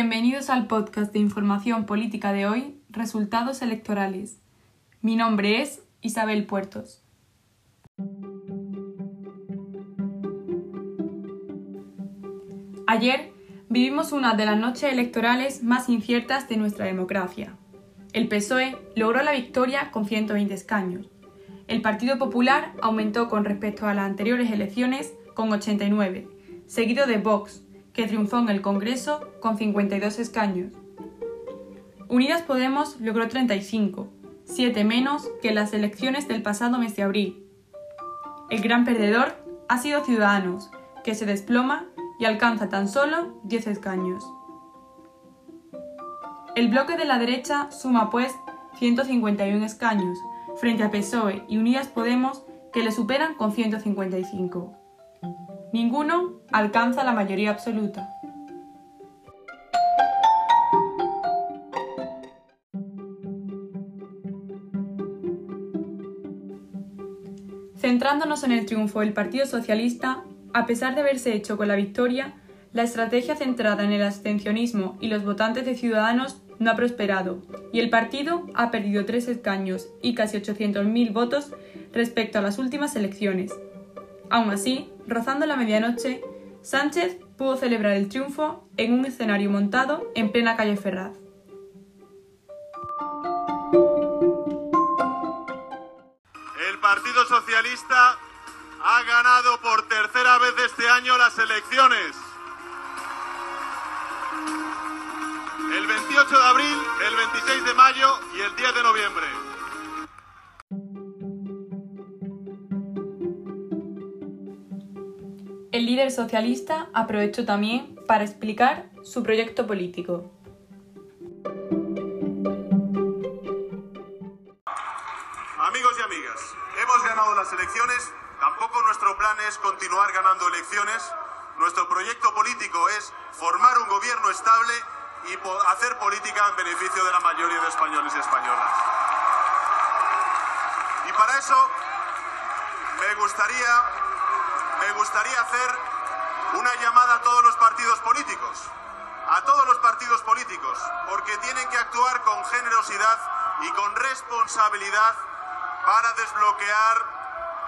Bienvenidos al podcast de información política de hoy, Resultados Electorales. Mi nombre es Isabel Puertos. Ayer vivimos una de las noches electorales más inciertas de nuestra democracia. El PSOE logró la victoria con 120 escaños. El Partido Popular aumentó con respecto a las anteriores elecciones con 89, seguido de Vox, que triunfó en el Congreso con 52 escaños. Unidas Podemos logró 35, 7 menos que las elecciones del pasado mes de abril. El gran perdedor ha sido Ciudadanos, que se desploma y alcanza tan solo 10 escaños. El bloque de la derecha suma pues 151 escaños, frente a PSOE y Unidas Podemos que le superan con 155. Ninguno alcanza la mayoría absoluta. Centrándonos en el triunfo del Partido Socialista, a pesar de haberse hecho con la victoria, la estrategia centrada en el abstencionismo y los votantes de Ciudadanos no ha prosperado y el partido ha perdido tres escaños y casi 800.000 votos respecto a las últimas elecciones. Aún así, rozando la medianoche, Sánchez pudo celebrar el triunfo en un escenario montado en plena calle Ferraz. El Partido Socialista ha ganado por tercera vez este año las elecciones. El 28 de abril, el 26 de mayo y el 10 de noviembre. Líder socialista aprovechó también para explicar su proyecto político. Amigos y amigas, hemos ganado las elecciones, tampoco nuestro plan es continuar ganando elecciones, nuestro proyecto político es formar un gobierno estable y hacer política en beneficio de la mayoría de españoles y españolas. Y para eso me gustaría, me gustaría hacer una llamada a todos los partidos políticos, a todos los partidos políticos, porque tienen que actuar con generosidad y con responsabilidad para desbloquear,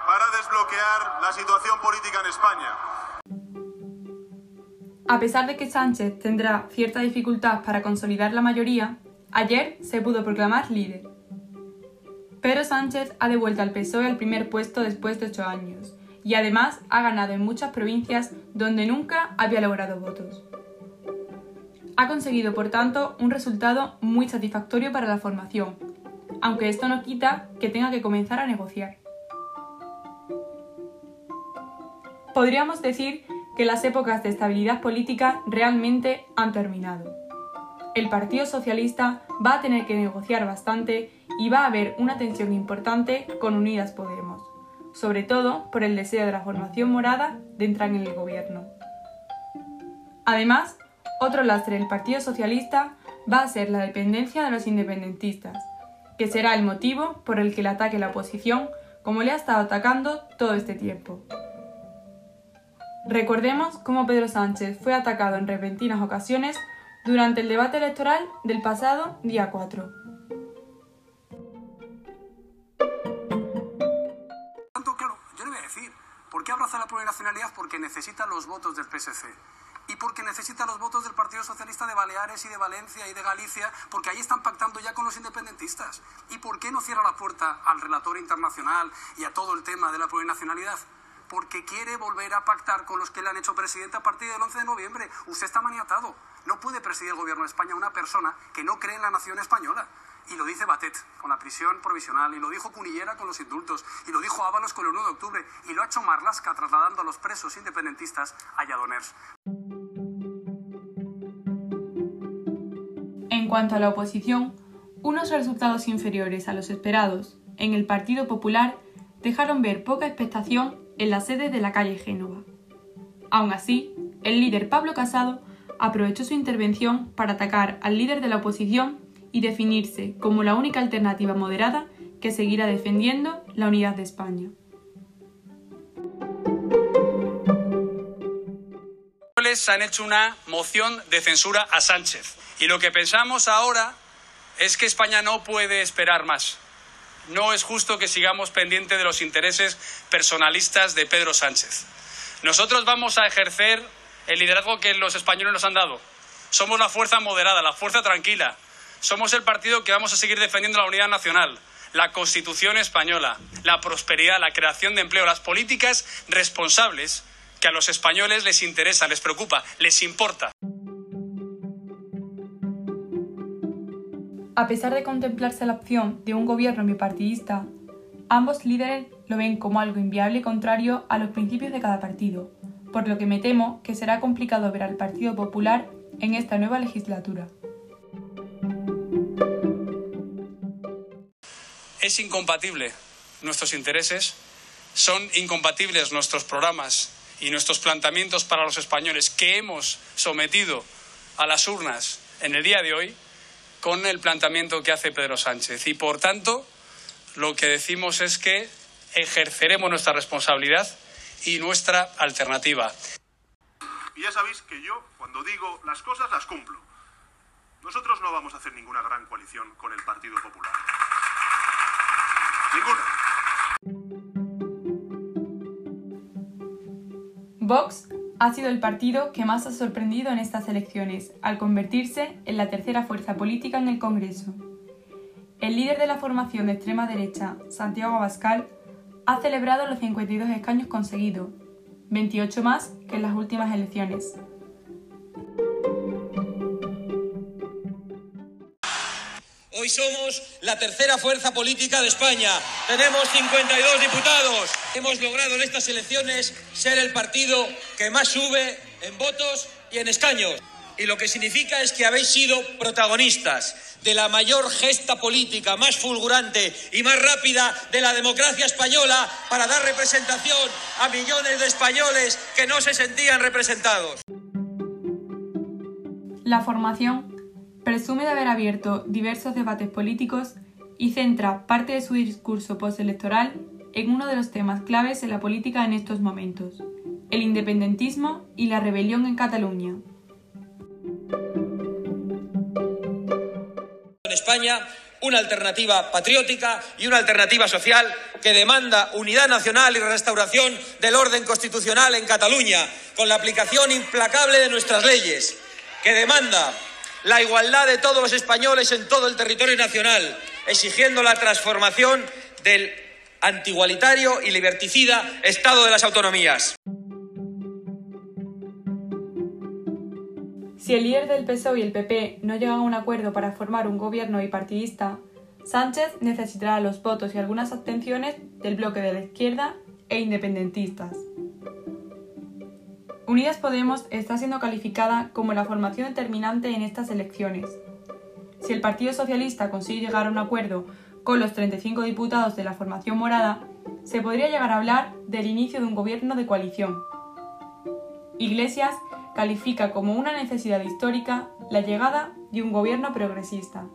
para desbloquear la situación política en España. A pesar de que Sánchez tendrá cierta dificultad para consolidar la mayoría, ayer se pudo proclamar líder. Pedro Sánchez ha devuelto al PSOE al primer puesto después de ocho años y además ha ganado en muchas provincias donde nunca había logrado votos. Ha conseguido, por tanto, un resultado muy satisfactorio para la formación, aunque esto no quita que tenga que comenzar a negociar. Podríamos decir que las épocas de estabilidad política realmente han terminado. El Partido Socialista va a tener que negociar bastante y va a haber una tensión importante con Unidas Podemos, sobre todo por el deseo de la formación morada de entrar en el gobierno. Además, otro lastre del Partido Socialista va a ser la dependencia de los independentistas, que será el motivo por el que le ataque la oposición como le ha estado atacando todo este tiempo. Recordemos cómo Pedro Sánchez fue atacado en repentinas ocasiones durante el debate electoral del pasado día 4. ¿Por qué abraza la plurinacionalidad? Porque necesita los votos del PSC. Y porque necesita los votos del Partido Socialista de Baleares y de Valencia y de Galicia, porque ahí están pactando ya con los independentistas. ¿Y por qué no cierra la puerta al relator internacional y a todo el tema de la plurinacionalidad? Porque quiere volver a pactar con los que le han hecho presidente a partir del 11 de noviembre. Usted está maniatado. No puede presidir el gobierno de España una persona que no cree en la nación española. Y lo dice Batet con la prisión provisional, y lo dijo Cunillera con los indultos, y lo dijo Ábalos con el 1 de octubre, y lo ha hecho Marlasca trasladando a los presos independentistas a Lladoners. En cuanto a la oposición, unos resultados inferiores a los esperados en el Partido Popular dejaron ver poca expectación en la sede de la calle Génova. Aún así, el líder Pablo Casado aprovechó su intervención para atacar al líder de la oposición y definirse como la única alternativa moderada que seguirá defendiendo la unidad de España. Españoles han hecho una moción de censura a Sánchez. Y lo que pensamos ahora es que España no puede esperar más. No es justo que sigamos pendientes de los intereses personalistas de Pedro Sánchez. Nosotros vamos a ejercer el liderazgo que los españoles nos han dado. Somos la fuerza moderada, la fuerza tranquila. Somos el partido que vamos a seguir defendiendo la unidad nacional, la Constitución española, la prosperidad, la creación de empleo, las políticas responsables que a los españoles les interesa, les preocupa, les importa. A pesar de contemplarse la opción de un gobierno bipartidista, ambos líderes lo ven como algo inviable y contrario a los principios de cada partido, por lo que me temo que será complicado ver al Partido Popular en esta nueva legislatura. Es incompatible nuestros intereses, son incompatibles nuestros programas y nuestros planteamientos para los españoles que hemos sometido a las urnas en el día de hoy con el planteamiento que hace Pedro Sánchez. Y por tanto, lo que decimos es que ejerceremos nuestra responsabilidad y nuestra alternativa. Y ya sabéis que yo, cuando digo las cosas, las cumplo. Nosotros no vamos a hacer ninguna gran coalición con el Partido Popular. Vox ha sido el partido que más ha sorprendido en estas elecciones, al convertirse en la tercera fuerza política en el Congreso. El líder de la formación de extrema derecha, Santiago Abascal, ha celebrado los 52 escaños conseguidos, 28 más que en las últimas elecciones. Somos la tercera fuerza política de España. Tenemos 52 diputados. Hemos logrado en estas elecciones ser el partido que más sube en votos y en escaños. Y lo que significa es que habéis sido protagonistas de la mayor gesta política más fulgurante y más rápida de la democracia española para dar representación a millones de españoles que no se sentían representados. La formación presume de haber abierto diversos debates políticos y centra parte de su discurso postelectoral en uno de los temas claves en la política en estos momentos, el independentismo y la rebelión en Cataluña. En España, una alternativa patriótica y una alternativa social que demanda unidad nacional y restauración del orden constitucional en Cataluña, con la aplicación implacable de nuestras leyes, que demanda la igualdad de todos los españoles en todo el territorio nacional, exigiendo la transformación del antigualitario y liberticida Estado de las Autonomías. Si el líder del PSOE y el PP no llegan a un acuerdo para formar un gobierno bipartidista, Sánchez necesitará los votos y algunas abstenciones del bloque de la izquierda e independentistas. Unidas Podemos está siendo calificada como la formación determinante en estas elecciones. Si el Partido Socialista consigue llegar a un acuerdo con los 35 diputados de la formación morada, se podría llegar a hablar del inicio de un gobierno de coalición. Iglesias califica como una necesidad histórica la llegada de un gobierno progresista.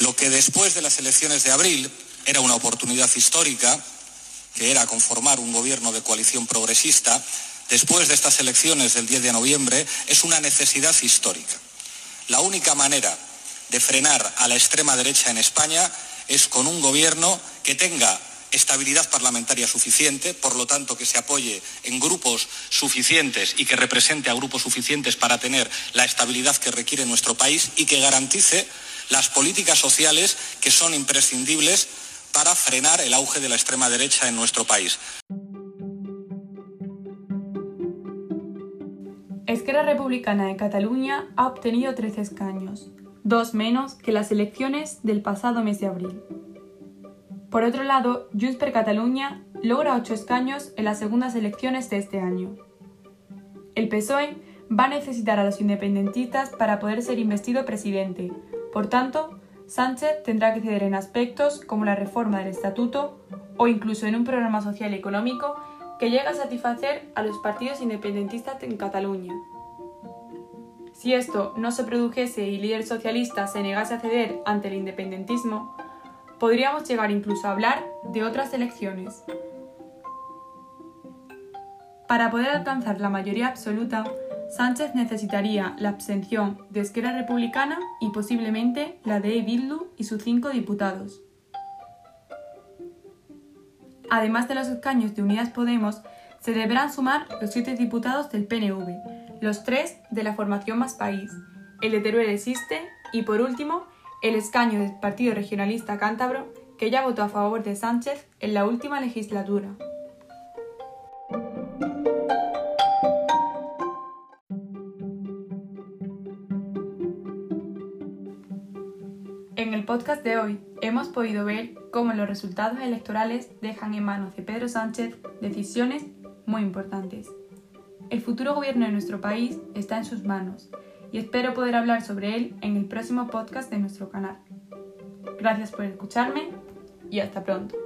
Lo que después de las elecciones de abril era una oportunidad histórica que era conformar un gobierno de coalición progresista, después de estas elecciones del 10 de noviembre, es una necesidad histórica. La única manera de frenar a la extrema derecha en España es con un gobierno que tenga estabilidad parlamentaria suficiente, por lo tanto que se apoye en grupos suficientes y que represente a grupos suficientes para tener la estabilidad que requiere nuestro país y que garantice las políticas sociales que son imprescindibles para frenar el auge de la extrema derecha en nuestro país. Esquerra Republicana de Cataluña ha obtenido 13 escaños, dos menos que las elecciones del pasado mes de abril. Por otro lado, Junts per Catalunya logra 8 escaños en las segundas elecciones de este año. El PSOE va a necesitar a los independentistas para poder ser investido presidente, por tanto, Sánchez tendrá que ceder en aspectos como la reforma del estatuto o incluso en un programa social y económico que llegue a satisfacer a los partidos independentistas en Cataluña. Si esto no se produjese y el líder socialista se negase a ceder ante el independentismo, podríamos llegar incluso a hablar de otras elecciones. Para poder alcanzar la mayoría absoluta, Sánchez necesitaría la abstención de Esquerra Republicana y posiblemente la de Bildu y sus cinco diputados. Además de los escaños de Unidas Podemos, se deberán sumar los siete diputados del PNV, los tres de la formación Más País, el de Teruel existe y, por último, el escaño del Partido Regionalista Cántabro, que ya votó a favor de Sánchez en la última legislatura. Podcast de hoy hemos podido ver cómo los resultados electorales dejan en manos de Pedro Sánchez decisiones muy importantes. El futuro gobierno de nuestro país está en sus manos y espero poder hablar sobre él en el próximo podcast de nuestro canal. Gracias por escucharme y hasta pronto.